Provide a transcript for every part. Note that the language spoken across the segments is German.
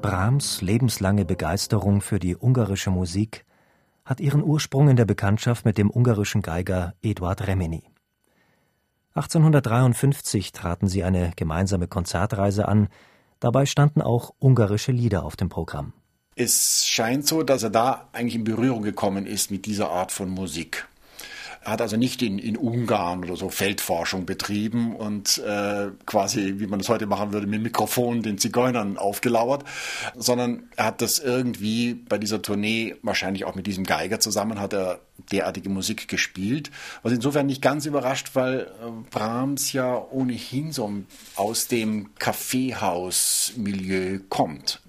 Brahms lebenslange Begeisterung für die ungarische Musik hat ihren Ursprung in der Bekanntschaft mit dem ungarischen Geiger Eduard Remini. 1853 traten sie eine gemeinsame Konzertreise an, dabei standen auch ungarische Lieder auf dem Programm. Es scheint so, dass er da eigentlich in Berührung gekommen ist mit dieser Art von Musik. Er hat also nicht in, in Ungarn oder so Feldforschung betrieben und äh, quasi, wie man es heute machen würde, mit Mikrofon den Zigeunern aufgelauert, sondern er hat das irgendwie bei dieser Tournee, wahrscheinlich auch mit diesem Geiger zusammen, hat er derartige Musik gespielt. Was insofern nicht ganz überrascht, weil äh, Brahms ja ohnehin so aus dem Kaffeehaus-Milieu kommt.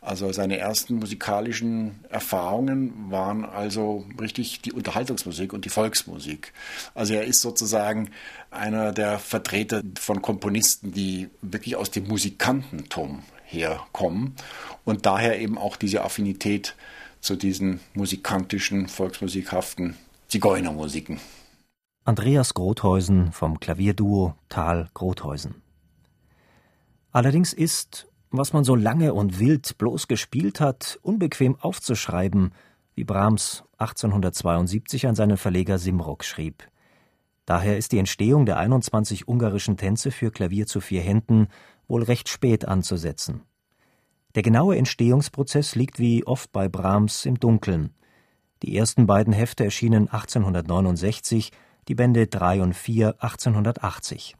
Also seine ersten musikalischen Erfahrungen waren also richtig die Unterhaltungsmusik und die Volksmusik. Also er ist sozusagen einer der Vertreter von Komponisten, die wirklich aus dem Musikantentum herkommen und daher eben auch diese Affinität zu diesen musikantischen, volksmusikhaften Zigeunermusiken. Andreas Grothäusen vom Klavierduo Tal Grothäusen. Allerdings ist, was man so lange und wild bloß gespielt hat, unbequem aufzuschreiben, wie Brahms 1872 an seinen Verleger Simrock schrieb. Daher ist die Entstehung der 21 ungarischen Tänze für Klavier zu vier Händen wohl recht spät anzusetzen. Der genaue Entstehungsprozess liegt wie oft bei Brahms im Dunkeln. Die ersten beiden Hefte erschienen 1869, die Bände 3 und 4 1880.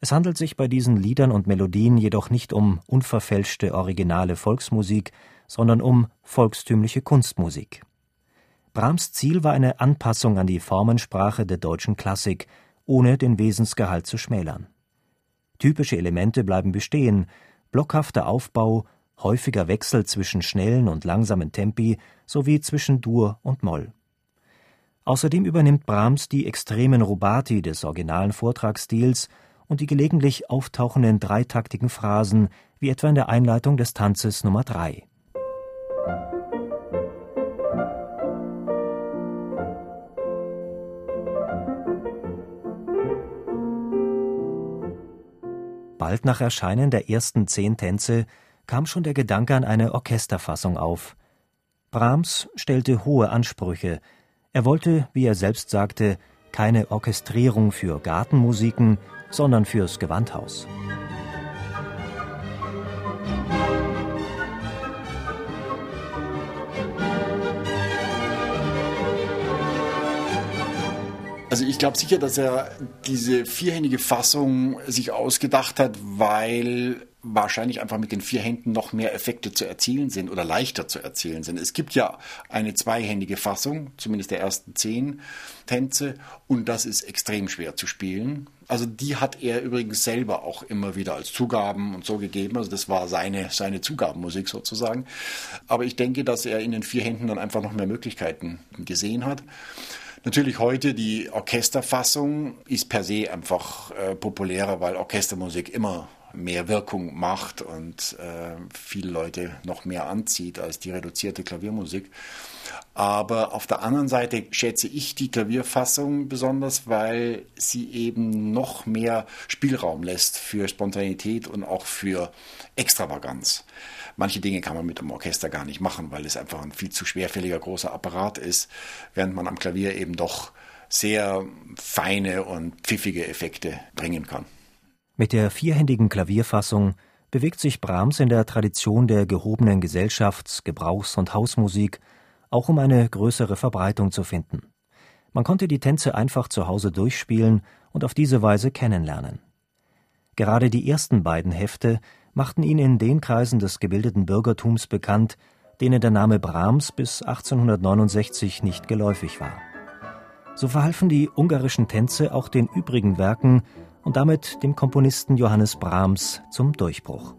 Es handelt sich bei diesen Liedern und Melodien jedoch nicht um unverfälschte originale Volksmusik, sondern um volkstümliche Kunstmusik. Brahms Ziel war eine Anpassung an die Formensprache der deutschen Klassik, ohne den Wesensgehalt zu schmälern. Typische Elemente bleiben bestehen, blockhafter Aufbau, häufiger Wechsel zwischen schnellen und langsamen Tempi sowie zwischen Dur und Moll. Außerdem übernimmt Brahms die extremen Rubati des originalen Vortragsstils und die gelegentlich auftauchenden dreitaktigen Phrasen, wie etwa in der Einleitung des Tanzes Nummer 3. Bald nach Erscheinen der ersten zehn Tänze kam schon der Gedanke an eine Orchesterfassung auf. Brahms stellte hohe Ansprüche. Er wollte, wie er selbst sagte, keine Orchestrierung für Gartenmusiken, sondern fürs Gewandhaus. Also ich glaube sicher, dass er diese vierhändige Fassung sich ausgedacht hat, weil wahrscheinlich einfach mit den vier Händen noch mehr Effekte zu erzielen sind oder leichter zu erzielen sind. Es gibt ja eine zweihändige Fassung, zumindest der ersten zehn Tänze, und das ist extrem schwer zu spielen. Also die hat er übrigens selber auch immer wieder als Zugaben und so gegeben. Also das war seine, seine Zugabenmusik sozusagen. Aber ich denke, dass er in den vier Händen dann einfach noch mehr Möglichkeiten gesehen hat. Natürlich heute die Orchesterfassung ist per se einfach äh, populärer, weil Orchestermusik immer mehr Wirkung macht und äh, viele Leute noch mehr anzieht als die reduzierte Klaviermusik. Aber auf der anderen Seite schätze ich die Klavierfassung besonders, weil sie eben noch mehr Spielraum lässt für Spontanität und auch für Extravaganz. Manche Dinge kann man mit dem Orchester gar nicht machen, weil es einfach ein viel zu schwerfälliger großer Apparat ist, während man am Klavier eben doch sehr feine und pfiffige Effekte bringen kann. Mit der vierhändigen Klavierfassung bewegt sich Brahms in der Tradition der gehobenen Gesellschafts-, Gebrauchs- und Hausmusik, auch um eine größere Verbreitung zu finden. Man konnte die Tänze einfach zu Hause durchspielen und auf diese Weise kennenlernen. Gerade die ersten beiden Hefte machten ihn in den Kreisen des gebildeten Bürgertums bekannt, denen der Name Brahms bis 1869 nicht geläufig war. So verhalfen die ungarischen Tänze auch den übrigen Werken und damit dem Komponisten Johannes Brahms zum Durchbruch.